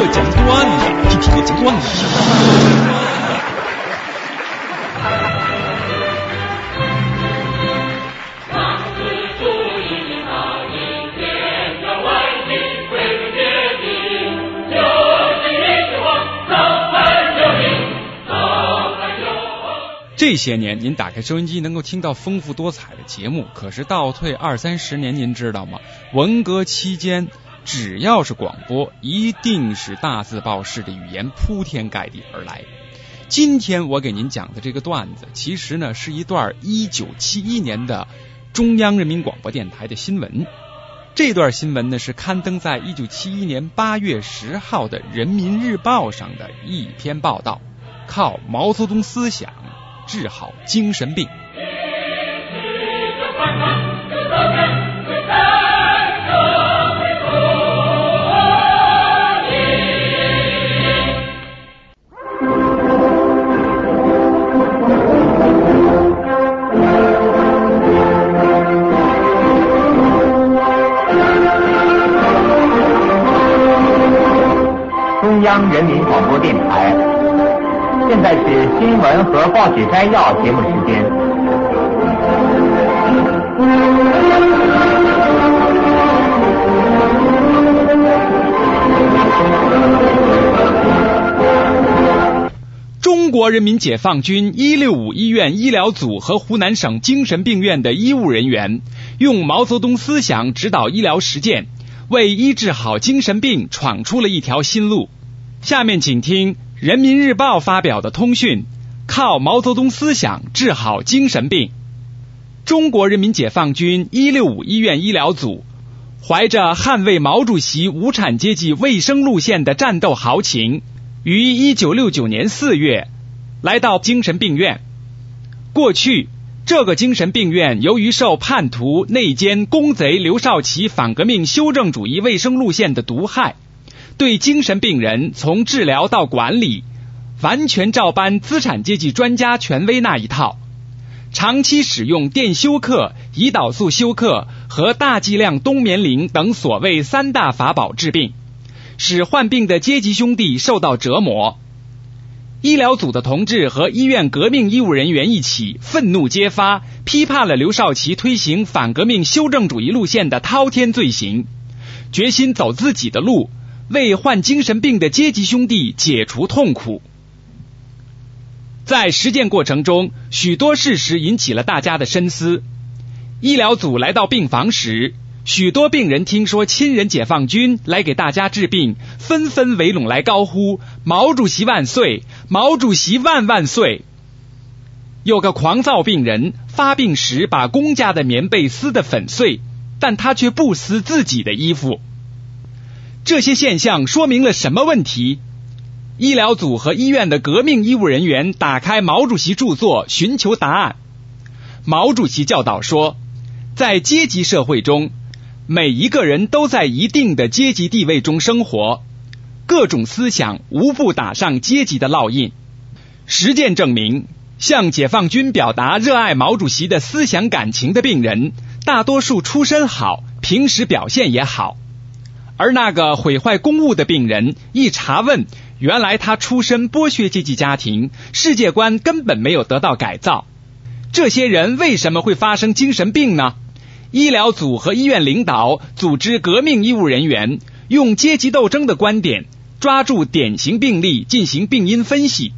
我讲段子，听听我讲段子。这些年，您打开收音机能够听到丰富多彩的节目，可是倒退二三十年，您知道吗？文革期间，只要是广播，一定是大字报式的语言铺天盖地而来。今天我给您讲的这个段子，其实呢是一段一九七一年的中央人民广播电台的新闻。这段新闻呢是刊登在一九七一年八月十号的《人民日报》上的一篇报道，靠毛泽东思想。治好精神病。文和报纸摘要节目时间。中国人民解放军一六五医院医疗组和湖南省精神病院的医务人员，用毛泽东思想指导医疗实践，为医治好精神病闯出了一条新路。下面请听。人民日报发表的通讯，靠毛泽东思想治好精神病。中国人民解放军一六五医院医疗组，怀着捍卫毛主席无产阶级卫生路线的战斗豪情，于一九六九年四月来到精神病院。过去，这个精神病院由于受叛徒、内奸、公贼刘少奇反革命修正主义卫生路线的毒害。对精神病人从治疗到管理，完全照搬资产阶级专家权威那一套，长期使用电休克、胰岛素休克和大剂量冬眠灵等所谓三大法宝治病，使患病的阶级兄弟受到折磨。医疗组的同志和医院革命医务人员一起愤怒揭发，批判了刘少奇推行反革命修正主义路线的滔天罪行，决心走自己的路。为患精神病的阶级兄弟解除痛苦，在实践过程中，许多事实引起了大家的深思。医疗组来到病房时，许多病人听说亲人解放军来给大家治病，纷纷围拢来高呼“毛主席万岁，毛主席万万岁”。有个狂躁病人发病时把公家的棉被撕得粉碎，但他却不撕自己的衣服。这些现象说明了什么问题？医疗组和医院的革命医务人员打开毛主席著作，寻求答案。毛主席教导说，在阶级社会中，每一个人都在一定的阶级地位中生活，各种思想无不打上阶级的烙印。实践证明，向解放军表达热爱毛主席的思想感情的病人，大多数出身好，平时表现也好。而那个毁坏公物的病人，一查问，原来他出身剥削阶级家庭，世界观根本没有得到改造。这些人为什么会发生精神病呢？医疗组和医院领导组织革命医务人员，用阶级斗争的观点，抓住典型病例进行病因分析。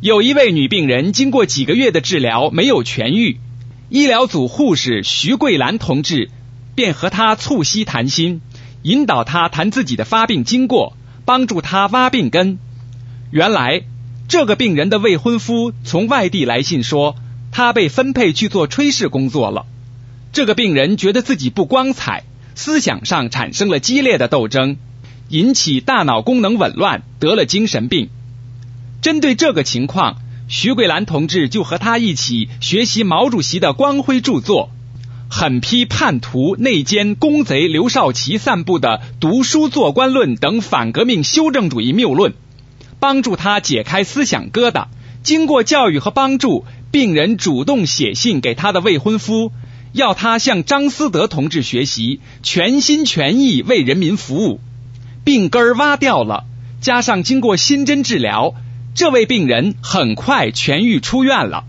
有一位女病人经过几个月的治疗没有痊愈，医疗组护士徐桂兰同志便和她促膝谈心。引导她谈自己的发病经过，帮助他挖病根。原来这个病人的未婚夫从外地来信说，他被分配去做炊事工作了。这个病人觉得自己不光彩，思想上产生了激烈的斗争，引起大脑功能紊乱，得了精神病。针对这个情况，徐桂兰同志就和他一起学习毛主席的光辉著作。狠批叛徒、内奸、公贼刘少奇散布的“读书做官论”等反革命修正主义谬论，帮助他解开思想疙瘩。经过教育和帮助，病人主动写信给他的未婚夫，要他向张思德同志学习，全心全意为人民服务。病根儿挖掉了，加上经过新针治疗，这位病人很快痊愈出院了。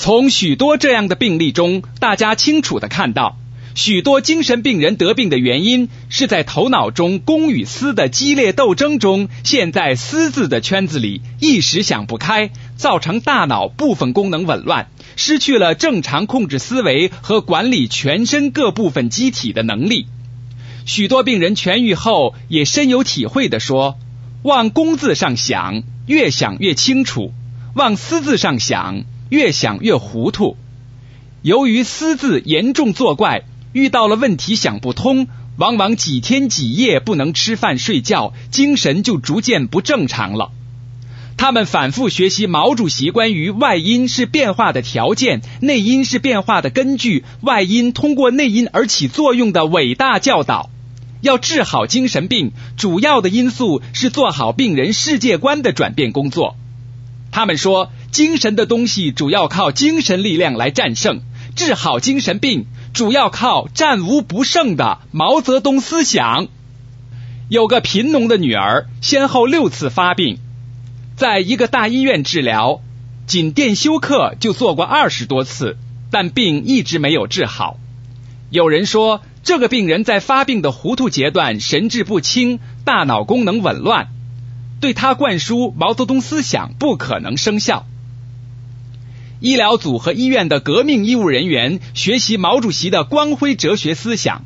从许多这样的病例中，大家清楚的看到，许多精神病人得病的原因是在头脑中公与私的激烈斗争中，陷在私字的圈子里，一时想不开，造成大脑部分功能紊乱，失去了正常控制思维和管理全身各部分机体的能力。许多病人痊愈后也深有体会的说：“往公字上想，越想越清楚；往私字上想。”越想越糊涂，由于私自严重作怪，遇到了问题想不通，往往几天几夜不能吃饭睡觉，精神就逐渐不正常了。他们反复学习毛主席关于外因是变化的条件，内因是变化的根据，外因通过内因而起作用的伟大教导。要治好精神病，主要的因素是做好病人世界观的转变工作。他们说。精神的东西主要靠精神力量来战胜，治好精神病主要靠战无不胜的毛泽东思想。有个贫农的女儿，先后六次发病，在一个大医院治疗，仅电休克就做过二十多次，但病一直没有治好。有人说，这个病人在发病的糊涂阶段神志不清，大脑功能紊乱，对他灌输毛泽东思想不可能生效。医疗组和医院的革命医务人员学习毛主席的光辉哲学思想，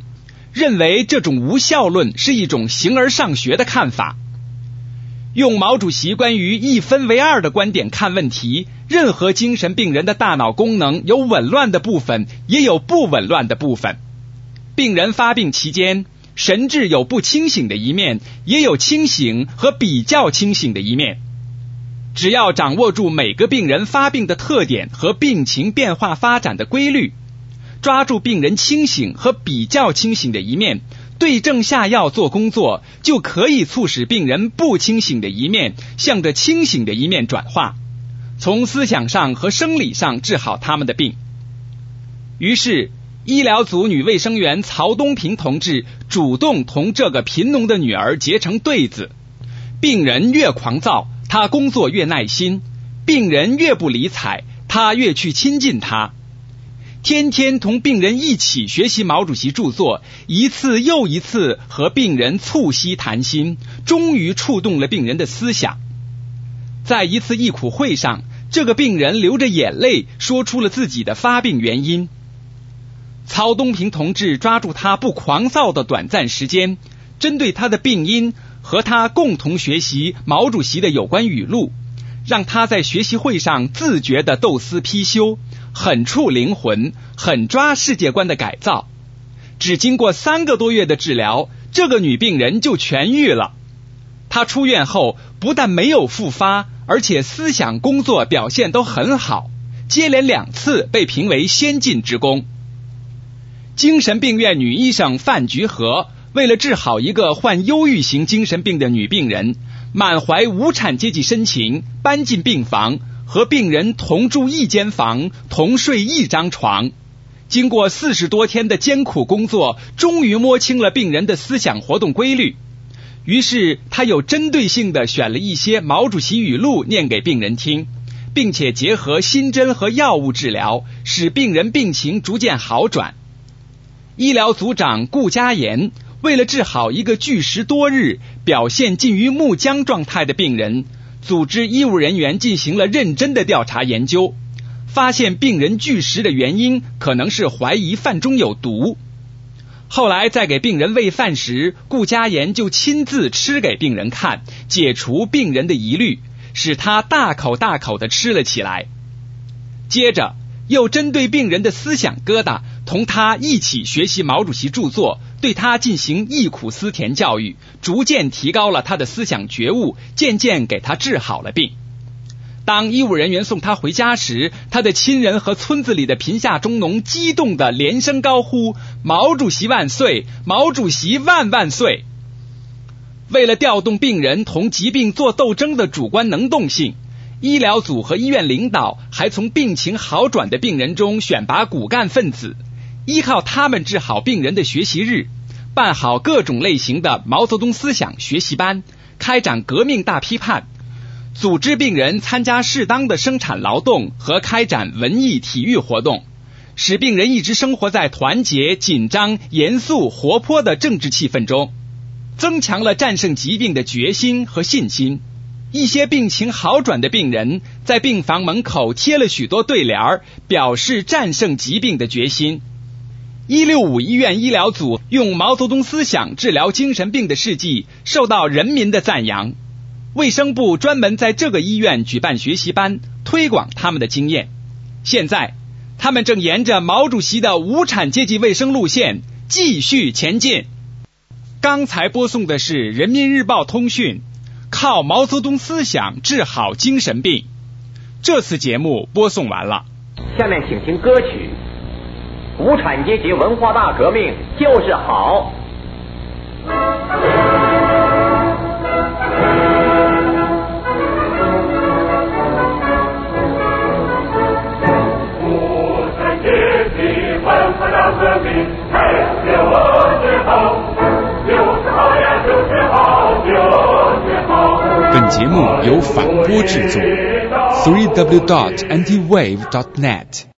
认为这种无效论是一种形而上学的看法。用毛主席关于一分为二的观点看问题，任何精神病人的大脑功能有紊乱的部分，也有不紊乱的部分。病人发病期间，神志有不清醒的一面，也有清醒和比较清醒的一面。只要掌握住每个病人发病的特点和病情变化发展的规律，抓住病人清醒和比较清醒的一面，对症下药做工作，就可以促使病人不清醒的一面向着清醒的一面转化，从思想上和生理上治好他们的病。于是，医疗组女卫生员曹东平同志主动同这个贫农的女儿结成对子，病人越狂躁。他工作越耐心，病人越不理睬，他越去亲近他。天天同病人一起学习毛主席著作，一次又一次和病人促膝谈心，终于触动了病人的思想。在一次忆苦会上，这个病人流着眼泪说出了自己的发病原因。曹东平同志抓住他不狂躁的短暂时间，针对他的病因。和他共同学习毛主席的有关语录，让他在学习会上自觉的斗思批修，狠触灵魂，狠抓世界观的改造。只经过三个多月的治疗，这个女病人就痊愈了。她出院后不但没有复发，而且思想工作表现都很好，接连两次被评为先进职工。精神病院女医生范菊和。为了治好一个患忧郁型精神病的女病人，满怀无产阶级深情，搬进病房，和病人同住一间房，同睡一张床。经过四十多天的艰苦工作，终于摸清了病人的思想活动规律。于是，他有针对性的选了一些毛主席语录念给病人听，并且结合新针和药物治疗，使病人病情逐渐好转。医疗组长顾家言。为了治好一个拒食多日、表现近于木僵状态的病人，组织医务人员进行了认真的调查研究，发现病人拒食的原因可能是怀疑饭中有毒。后来在给病人喂饭时，顾家言就亲自吃给病人看，解除病人的疑虑，使他大口大口的吃了起来。接着又针对病人的思想疙瘩，同他一起学习毛主席著作。对他进行忆苦思甜教育，逐渐提高了他的思想觉悟，渐渐给他治好了病。当医务人员送他回家时，他的亲人和村子里的贫下中农激动的连声高呼：“毛主席万岁！毛主席万万岁！”为了调动病人同疾病做斗争的主观能动性，医疗组和医院领导还从病情好转的病人中选拔骨干分子。依靠他们治好病人的学习日，办好各种类型的毛泽东思想学习班，开展革命大批判，组织病人参加适当的生产劳动和开展文艺体育活动，使病人一直生活在团结、紧张、严肃、活泼的政治气氛中，增强了战胜疾病的决心和信心。一些病情好转的病人在病房门口贴了许多对联，表示战胜疾病的决心。一六五医院医疗组用毛泽东思想治疗精神病的事迹受到人民的赞扬。卫生部专门在这个医院举办学习班，推广他们的经验。现在，他们正沿着毛主席的无产阶级卫生路线继续前进。刚才播送的是《人民日报》通讯。靠毛泽东思想治好精神病。这次节目播送完了。下面请听歌曲《无产阶级文化大革命就是好》。无产阶级文化大革命，就是好，就是好呀，就是好，就是好。本节目由反播制作，three w dot antiwave dot net。